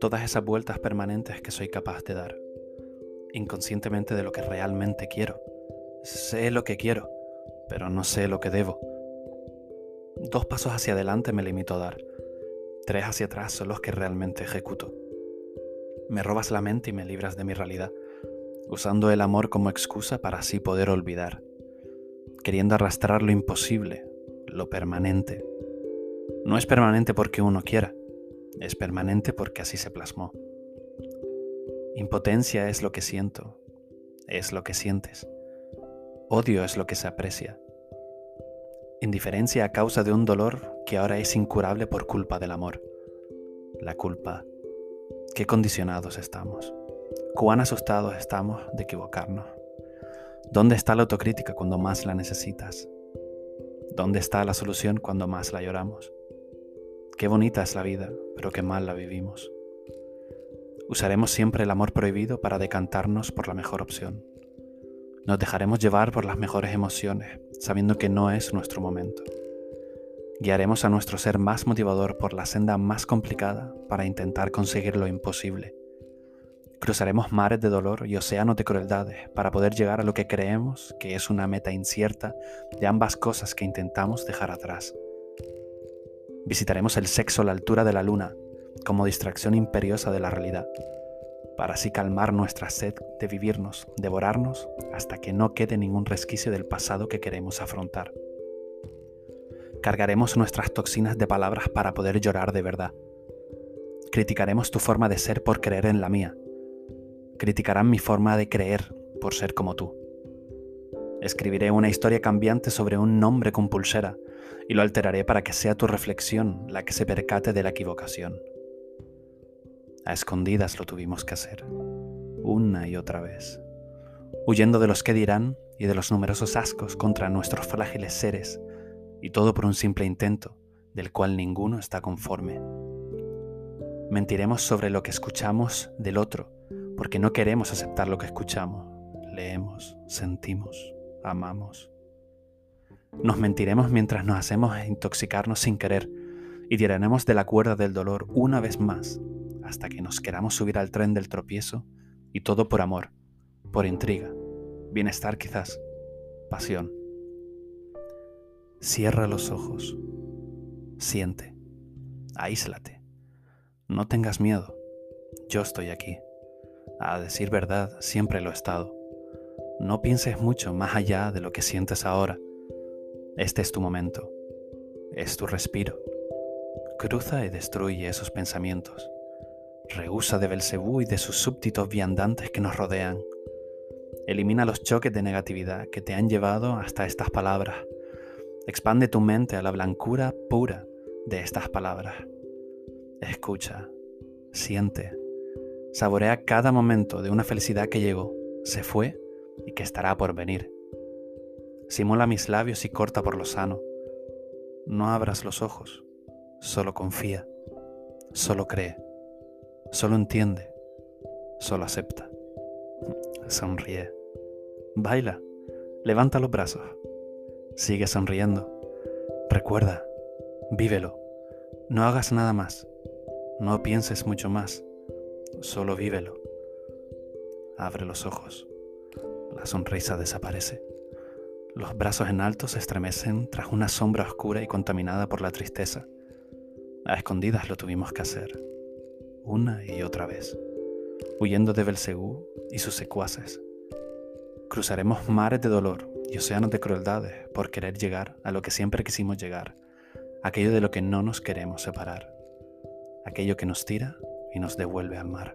Todas esas vueltas permanentes que soy capaz de dar, inconscientemente de lo que realmente quiero. Sé lo que quiero, pero no sé lo que debo. Dos pasos hacia adelante me limito a dar, tres hacia atrás son los que realmente ejecuto. Me robas la mente y me libras de mi realidad, usando el amor como excusa para así poder olvidar, queriendo arrastrar lo imposible, lo permanente. No es permanente porque uno quiera, es permanente porque así se plasmó. Impotencia es lo que siento, es lo que sientes. Odio es lo que se aprecia. Indiferencia a causa de un dolor que ahora es incurable por culpa del amor. La culpa qué condicionados estamos, cuán asustados estamos de equivocarnos. ¿Dónde está la autocrítica cuando más la necesitas? ¿Dónde está la solución cuando más la lloramos? Qué bonita es la vida, pero qué mal la vivimos. Usaremos siempre el amor prohibido para decantarnos por la mejor opción. Nos dejaremos llevar por las mejores emociones, sabiendo que no es nuestro momento. Guiaremos a nuestro ser más motivador por la senda más complicada para intentar conseguir lo imposible. Cruzaremos mares de dolor y océanos de crueldades para poder llegar a lo que creemos que es una meta incierta de ambas cosas que intentamos dejar atrás. Visitaremos el sexo a la altura de la luna como distracción imperiosa de la realidad, para así calmar nuestra sed de vivirnos, devorarnos, hasta que no quede ningún resquicio del pasado que queremos afrontar. Cargaremos nuestras toxinas de palabras para poder llorar de verdad. Criticaremos tu forma de ser por creer en la mía. Criticarán mi forma de creer por ser como tú. Escribiré una historia cambiante sobre un nombre con pulsera y lo alteraré para que sea tu reflexión la que se percate de la equivocación. A escondidas lo tuvimos que hacer, una y otra vez, huyendo de los que dirán y de los numerosos ascos contra nuestros frágiles seres y todo por un simple intento del cual ninguno está conforme. Mentiremos sobre lo que escuchamos del otro, porque no queremos aceptar lo que escuchamos, leemos, sentimos, amamos. Nos mentiremos mientras nos hacemos intoxicarnos sin querer y tiraremos de la cuerda del dolor una vez más hasta que nos queramos subir al tren del tropiezo y todo por amor, por intriga, bienestar quizás, pasión. Cierra los ojos. Siente. Aíslate. No tengas miedo. Yo estoy aquí. A decir verdad, siempre lo he estado. No pienses mucho más allá de lo que sientes ahora. Este es tu momento. Es tu respiro. Cruza y destruye esos pensamientos. Rehúsa de Belcebú y de sus súbditos viandantes que nos rodean. Elimina los choques de negatividad que te han llevado hasta estas palabras Expande tu mente a la blancura pura de estas palabras. Escucha, siente, saborea cada momento de una felicidad que llegó, se fue y que estará por venir. Simula mis labios y corta por lo sano. No abras los ojos, solo confía, solo cree, solo entiende, solo acepta. Sonríe, baila, levanta los brazos. Sigue sonriendo. Recuerda, vívelo. No hagas nada más. No pienses mucho más. Solo vívelo. Abre los ojos. La sonrisa desaparece. Los brazos en alto se estremecen tras una sombra oscura y contaminada por la tristeza. A escondidas lo tuvimos que hacer, una y otra vez, huyendo de Belcebú y sus secuaces. Cruzaremos mares de dolor y océanos de crueldades por querer llegar a lo que siempre quisimos llegar, aquello de lo que no nos queremos separar, aquello que nos tira y nos devuelve al mar.